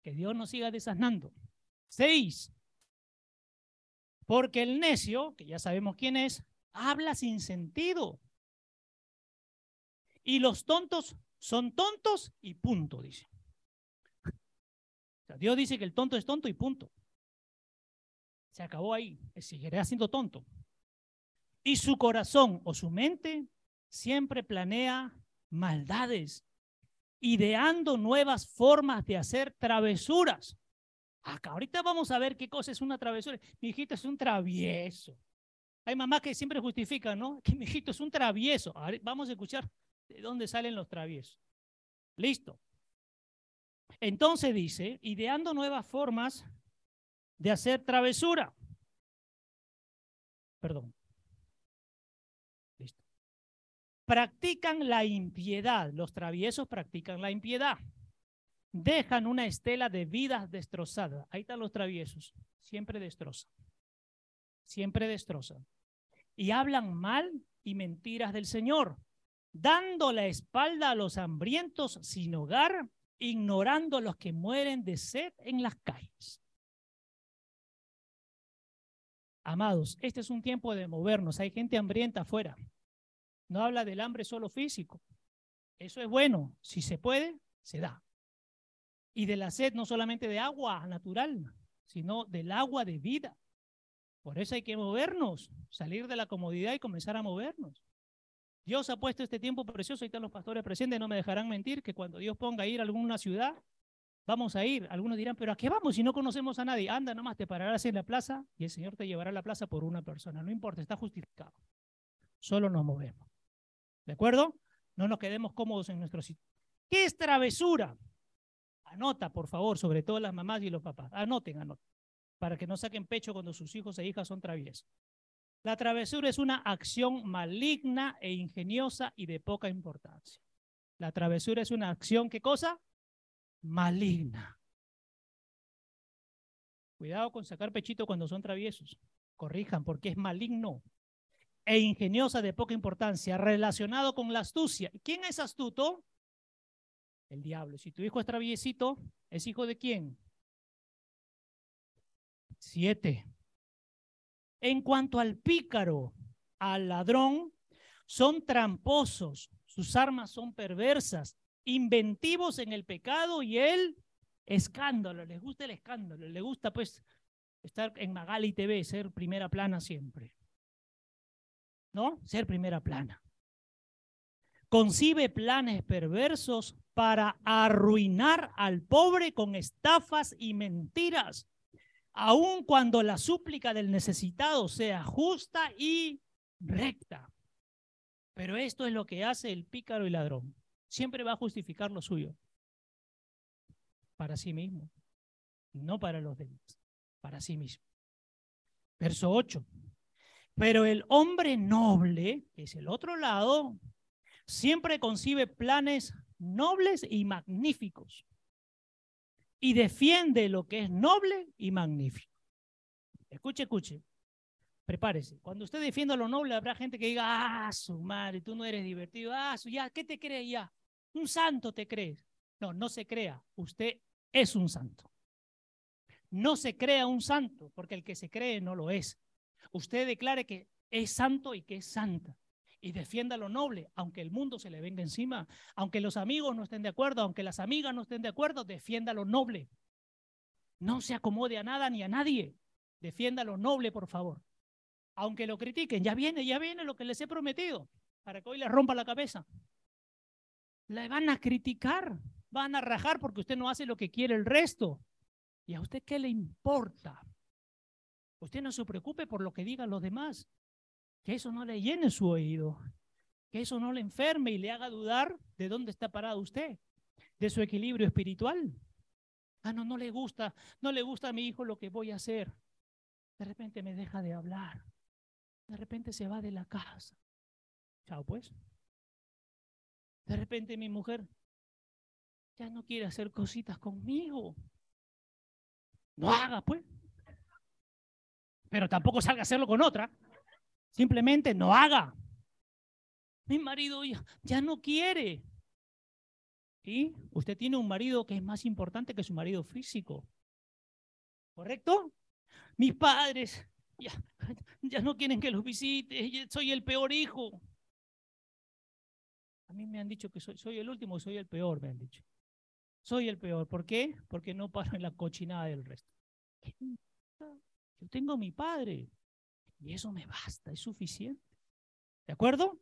Speaker 1: Que Dios nos siga desasnando. Seis. Porque el necio, que ya sabemos quién es, habla sin sentido. Y los tontos son tontos y punto, dice. Dios dice que el tonto es tonto y punto. Se acabó ahí. Seguirá siendo tonto. Y su corazón o su mente siempre planea maldades, ideando nuevas formas de hacer travesuras. Acá ahorita vamos a ver qué cosa es una travesura. Mi hijito es un travieso. Hay mamás que siempre justifican, ¿no? Que mi hijito es un travieso. vamos a escuchar ¿De dónde salen los traviesos? Listo. Entonces dice, ideando nuevas formas de hacer travesura. Perdón. Listo. Practican la impiedad. Los traviesos practican la impiedad. Dejan una estela de vidas destrozadas. Ahí están los traviesos. Siempre destrozan. Siempre destrozan. Y hablan mal y mentiras del Señor dando la espalda a los hambrientos sin hogar, ignorando a los que mueren de sed en las calles. Amados, este es un tiempo de movernos. Hay gente hambrienta afuera. No habla del hambre solo físico. Eso es bueno. Si se puede, se da. Y de la sed no solamente de agua natural, sino del agua de vida. Por eso hay que movernos, salir de la comodidad y comenzar a movernos. Dios ha puesto este tiempo precioso, ahí están los pastores presentes, no me dejarán mentir, que cuando Dios ponga a ir a alguna ciudad, vamos a ir. Algunos dirán, pero ¿a qué vamos si no conocemos a nadie? Anda, nomás te pararás en la plaza y el Señor te llevará a la plaza por una persona. No importa, está justificado. Solo nos movemos. ¿De acuerdo? No nos quedemos cómodos en nuestro sitio. ¿Qué es travesura? Anota, por favor, sobre todo las mamás y los papás. Anoten, anoten, para que no saquen pecho cuando sus hijos e hijas son traviesos. La travesura es una acción maligna e ingeniosa y de poca importancia. La travesura es una acción, ¿qué cosa? Maligna. Cuidado con sacar pechito cuando son traviesos. Corrijan, porque es maligno e ingeniosa de poca importancia, relacionado con la astucia. ¿Quién es astuto? El diablo. Si tu hijo es traviesito, ¿es hijo de quién? Siete. En cuanto al pícaro, al ladrón, son tramposos, sus armas son perversas, inventivos en el pecado y el escándalo. Les gusta el escándalo, les gusta pues estar en Magali TV, ser primera plana siempre. ¿No? Ser primera plana. Concibe planes perversos para arruinar al pobre con estafas y mentiras aun cuando la súplica del necesitado sea justa y recta. Pero esto es lo que hace el pícaro y ladrón. Siempre va a justificar lo suyo. Para sí mismo. No para los demás. Para sí mismo. Verso 8. Pero el hombre noble, que es el otro lado, siempre concibe planes nobles y magníficos y defiende lo que es noble y magnífico. Escuche, escuche. Prepárese. Cuando usted defienda lo noble, habrá gente que diga, ah, su madre, tú no eres divertido. Ah, su, ya, ¿qué te crees ya? Un santo te crees. No, no se crea. Usted es un santo. No se crea un santo, porque el que se cree no lo es. Usted declare que es santo y que es santa. Y defienda lo noble, aunque el mundo se le venga encima, aunque los amigos no estén de acuerdo, aunque las amigas no estén de acuerdo, defienda lo noble. No se acomode a nada ni a nadie. Defienda lo noble, por favor. Aunque lo critiquen, ya viene, ya viene lo que les he prometido, para que hoy les rompa la cabeza. Le van a criticar, van a rajar porque usted no hace lo que quiere el resto. ¿Y a usted qué le importa? Usted no se preocupe por lo que digan los demás. Que eso no le llene su oído. Que eso no le enferme y le haga dudar de dónde está parado usted, de su equilibrio espiritual. Ah, no, no le gusta, no le gusta a mi hijo lo que voy a hacer. De repente me deja de hablar. De repente se va de la casa. Chao, pues. De repente mi mujer ya no quiere hacer cositas conmigo. No haga, pues. Pero tampoco salga a hacerlo con otra. Simplemente no haga. Mi marido ya, ya no quiere. Y usted tiene un marido que es más importante que su marido físico. ¿Correcto? Mis padres ya, ya no quieren que los visite. Soy el peor hijo. A mí me han dicho que soy, soy el último, soy el peor, me han dicho. Soy el peor. ¿Por qué? Porque no paro en la cochinada del resto. Yo tengo a mi padre y eso me basta, es suficiente. ¿De acuerdo?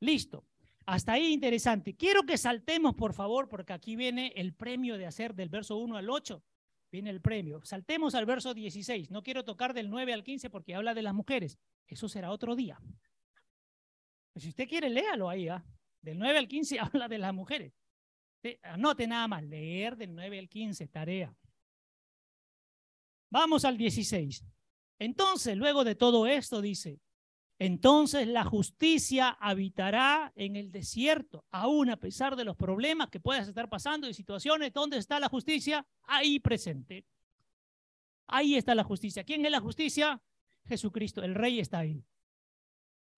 Speaker 1: Listo. Hasta ahí interesante. Quiero que saltemos, por favor, porque aquí viene el premio de hacer del verso 1 al 8. Viene el premio. Saltemos al verso 16. No quiero tocar del 9 al 15 porque habla de las mujeres. Eso será otro día. Pues si usted quiere, léalo ahí. ¿ah? Del 9 al 15 (laughs) habla de las mujeres. Anote nada más, leer del 9 al 15, tarea. Vamos al 16. Entonces, luego de todo esto, dice, entonces la justicia habitará en el desierto, aún a pesar de los problemas que puedas estar pasando y situaciones. ¿Dónde está la justicia? Ahí presente. Ahí está la justicia. ¿Quién es la justicia? Jesucristo, el rey está ahí.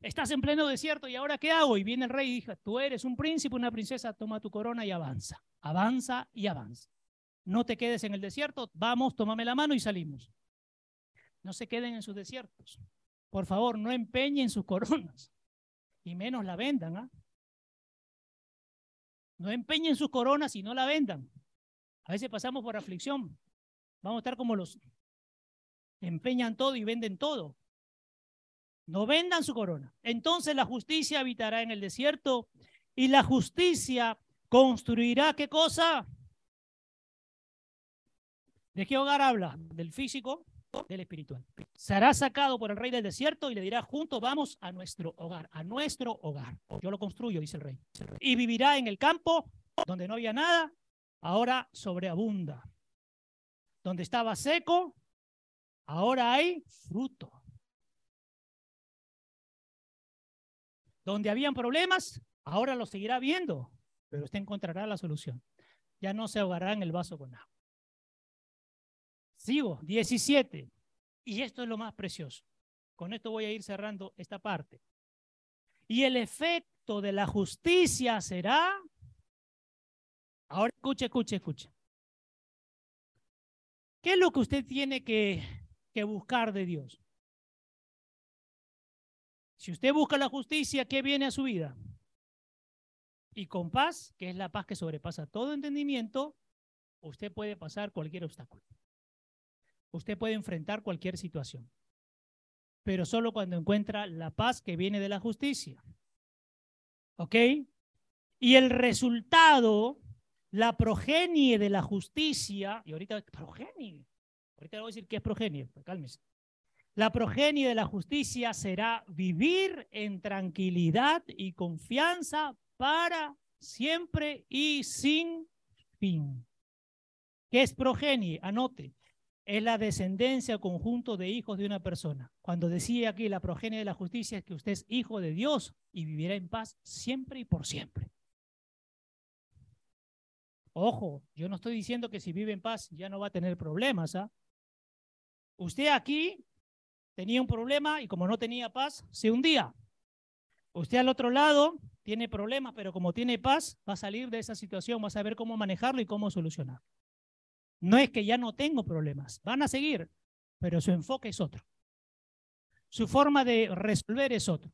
Speaker 1: Estás en pleno desierto y ahora ¿qué hago? Y viene el rey y dice, tú eres un príncipe, una princesa, toma tu corona y avanza. Avanza y avanza. No te quedes en el desierto, vamos, tómame la mano y salimos. No se queden en sus desiertos. Por favor, no empeñen sus coronas y menos la vendan. ¿ah? No empeñen sus coronas y no la vendan. A veces pasamos por aflicción. Vamos a estar como los empeñan todo y venden todo. No vendan su corona. Entonces la justicia habitará en el desierto y la justicia construirá qué cosa? ¿De qué hogar habla? ¿Del físico? Del espiritual. Será sacado por el rey del desierto y le dirá, juntos vamos a nuestro hogar, a nuestro hogar. Yo lo construyo, dice el rey. Y vivirá en el campo donde no había nada, ahora sobreabunda. Donde estaba seco, ahora hay fruto. Donde habían problemas, ahora lo seguirá viendo, pero usted encontrará la solución. Ya no se ahogará en el vaso con agua. Sigo, 17. Y esto es lo más precioso. Con esto voy a ir cerrando esta parte. Y el efecto de la justicia será... Ahora escuche, escuche, escuche. ¿Qué es lo que usted tiene que, que buscar de Dios? Si usted busca la justicia, ¿qué viene a su vida? Y con paz, que es la paz que sobrepasa todo entendimiento, usted puede pasar cualquier obstáculo. Usted puede enfrentar cualquier situación. Pero solo cuando encuentra la paz que viene de la justicia. ¿Ok? Y el resultado, la progenie de la justicia, y ahorita, progenie, ahorita le voy a decir qué es progenie, pues cálmese. La progenie de la justicia será vivir en tranquilidad y confianza para siempre y sin fin. ¿Qué es progenie? Anote. Es la descendencia conjunto de hijos de una persona. Cuando decía aquí la progenie de la justicia es que usted es hijo de Dios y vivirá en paz siempre y por siempre. Ojo, yo no estoy diciendo que si vive en paz ya no va a tener problemas. ¿ah? Usted aquí tenía un problema y como no tenía paz, se hundía. Usted al otro lado tiene problemas, pero como tiene paz, va a salir de esa situación, va a saber cómo manejarlo y cómo solucionar. No es que ya no tengo problemas, van a seguir, pero su enfoque es otro. Su forma de resolver es otro.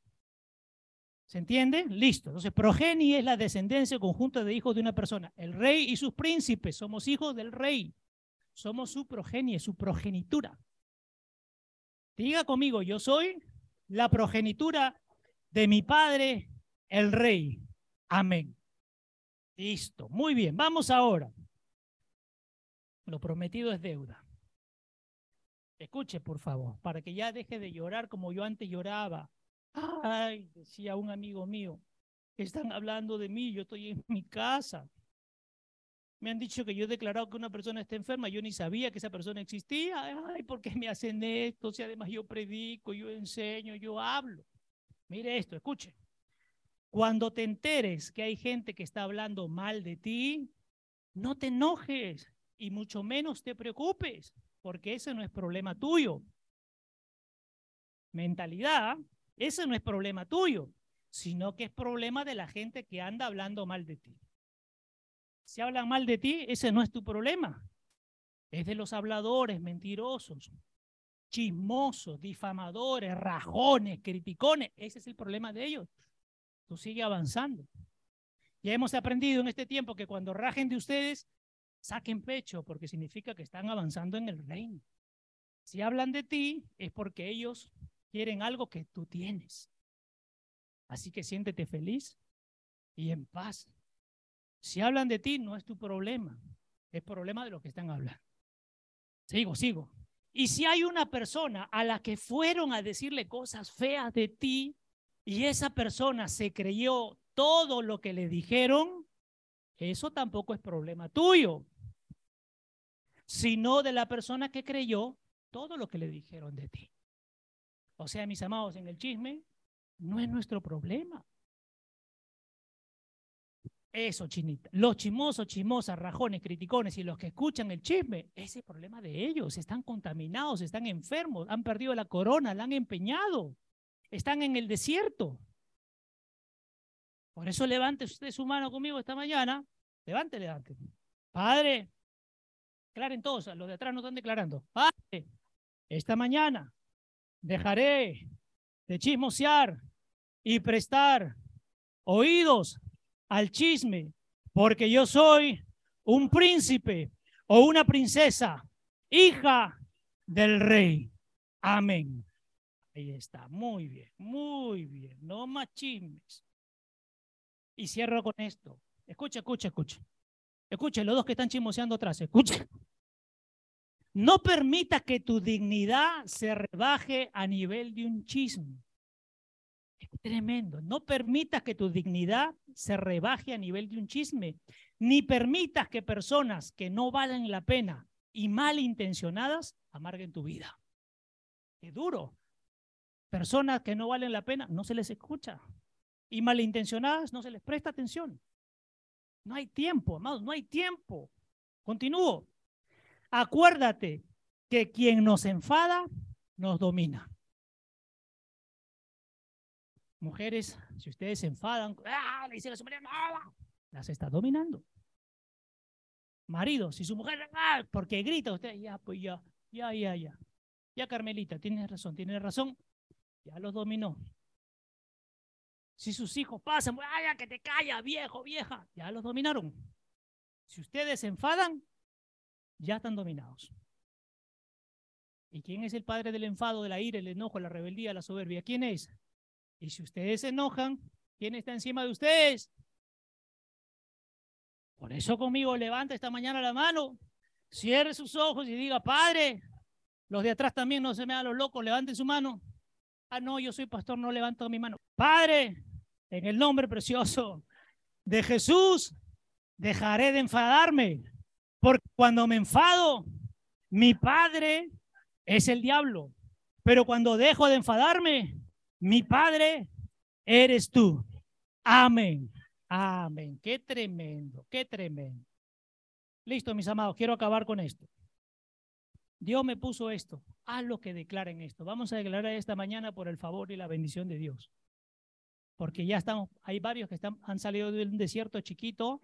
Speaker 1: ¿Se entiende? Listo. Entonces, progenie es la descendencia conjunta de hijos de una persona. El rey y sus príncipes somos hijos del rey. Somos su progenie, su progenitura. Diga conmigo, yo soy la progenitura de mi padre, el rey. Amén. Listo. Muy bien. Vamos ahora. Lo prometido es deuda. Escuche, por favor, para que ya deje de llorar como yo antes lloraba. Ay, decía un amigo mío, están hablando de mí, yo estoy en mi casa. Me han dicho que yo he declarado que una persona está enferma, yo ni sabía que esa persona existía. Ay, ¿por qué me hacen esto? Si además yo predico, yo enseño, yo hablo. Mire esto, escuche. Cuando te enteres que hay gente que está hablando mal de ti, no te enojes y mucho menos te preocupes, porque ese no es problema tuyo. Mentalidad ese no es problema tuyo, sino que es problema de la gente que anda hablando mal de ti. Si hablan mal de ti, ese no es tu problema. Es de los habladores, mentirosos, chismosos, difamadores, rajones, criticones. Ese es el problema de ellos. Tú sigue avanzando. Ya hemos aprendido en este tiempo que cuando rajen de ustedes, saquen pecho, porque significa que están avanzando en el reino. Si hablan de ti, es porque ellos quieren algo que tú tienes. Así que siéntete feliz y en paz. Si hablan de ti, no es tu problema, es problema de lo que están hablando. Sigo, sigo. Y si hay una persona a la que fueron a decirle cosas feas de ti y esa persona se creyó todo lo que le dijeron, eso tampoco es problema tuyo, sino de la persona que creyó todo lo que le dijeron de ti. O sea, mis amados, en el chisme no es nuestro problema. Eso, chinita. Los chismosos, chismosas, rajones, criticones y los que escuchan el chisme, ese es problema de ellos. Están contaminados, están enfermos, han perdido la corona, la han empeñado, están en el desierto. Por eso levante usted su mano conmigo esta mañana. Levante, levante. Padre, declaren todos, los de atrás no están declarando. Esta mañana dejaré de chismosear y prestar oídos al chisme, porque yo soy un príncipe o una princesa, hija del rey. Amén. Ahí está, muy bien, muy bien, no más chismes. Y cierro con esto. Escucha, escucha, escucha. Escucha, los dos que están chismoseando atrás, escucha. (laughs) No permita que tu dignidad se rebaje a nivel de un chisme. Es tremendo. No permitas que tu dignidad se rebaje a nivel de un chisme. Ni permitas que personas que no valen la pena y malintencionadas amarguen tu vida. Es duro. Personas que no valen la pena no se les escucha. Y malintencionadas no se les presta atención. No hay tiempo, amados, no hay tiempo. Continúo. Acuérdate que quien nos enfada nos domina. Mujeres, si ustedes se enfadan, ¡ah! le dicen a su marido, las está dominando. Marido, si su mujer, ¡ah! porque grita usted, ya, pues ya, ya, ya, ya. Ya, Carmelita, tienes razón, tienes razón, ya los dominó. Si sus hijos pasan, ¡ay, que te calla, viejo, vieja! Ya los dominaron. Si ustedes se enfadan, ya están dominados. ¿Y quién es el padre del enfado, de la ira, el enojo, la rebeldía, la soberbia? ¿Quién es? Y si ustedes se enojan, ¿quién está encima de ustedes? Por eso conmigo levanta esta mañana la mano, cierre sus ojos y diga, Padre, los de atrás también no se me dan los locos, levanten su mano. Ah, no, yo soy pastor, no levanto mi mano. Padre, en el nombre precioso de Jesús, dejaré de enfadarme porque cuando me enfado, mi padre es el diablo. Pero cuando dejo de enfadarme, mi padre eres tú. Amén. Amén. Qué tremendo, qué tremendo. Listo, mis amados, quiero acabar con esto. Dios me puso esto. Haz lo que declaren esto. Vamos a declarar esta mañana por el favor y la bendición de Dios. Porque ya estamos, hay varios que están, han salido de desierto chiquito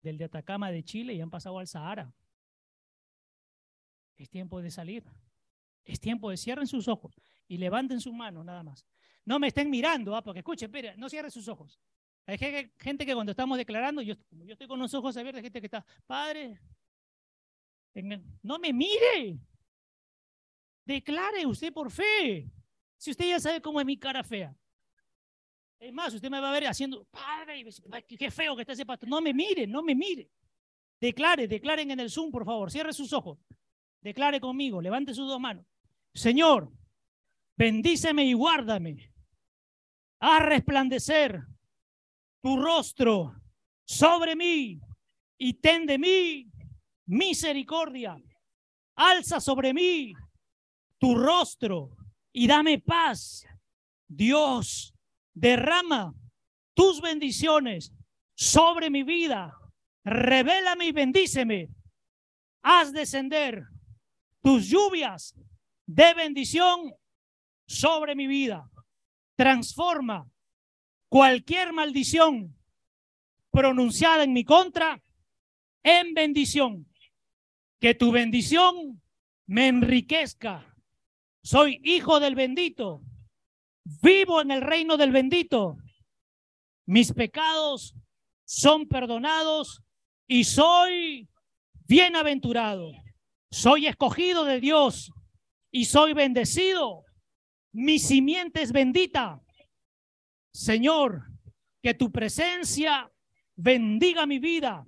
Speaker 1: del de Atacama de Chile y han pasado al Sahara. Es tiempo de salir. Es tiempo de cierren sus ojos y levanten sus manos nada más. no me estén mirando, ¿ah? porque escuchen, espera, no cierre sus ojos. Hay gente que cuando estamos declarando, yo, yo estoy con los ojos abiertos, hay gente que está, Padre, no me mire. Declare usted por fe. Si usted ya sabe cómo es mi cara fea. Es más, usted me va a ver haciendo, padre, qué feo que está ese pastor. No me mire, no me mire. Declare, declaren en el Zoom, por favor. Cierre sus ojos. Declare conmigo, levante sus dos manos. Señor, bendíceme y guárdame. Haz resplandecer tu rostro sobre mí y ten de mí misericordia. Alza sobre mí tu rostro y dame paz. Dios, derrama tus bendiciones sobre mi vida. Revélame y bendíceme. Haz descender tus lluvias de bendición sobre mi vida. Transforma cualquier maldición pronunciada en mi contra en bendición. Que tu bendición me enriquezca. Soy hijo del bendito. Vivo en el reino del bendito. Mis pecados son perdonados y soy bienaventurado. Soy escogido de Dios y soy bendecido. Mi simiente es bendita. Señor, que tu presencia bendiga mi vida.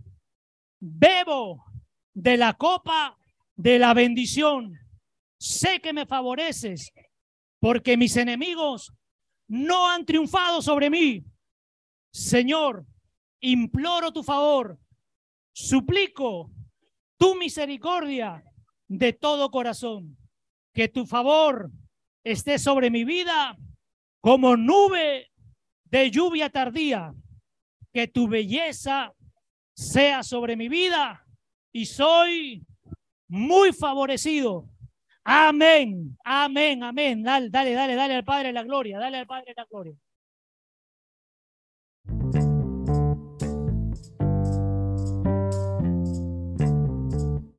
Speaker 1: Bebo de la copa de la bendición. Sé que me favoreces porque mis enemigos no han triunfado sobre mí. Señor, imploro tu favor, suplico tu misericordia de todo corazón, que tu favor esté sobre mi vida como nube de lluvia tardía, que tu belleza sea sobre mi vida y soy muy favorecido. Amén, amén, amén. Dale, dale, dale, dale al Padre la gloria, dale al Padre la gloria.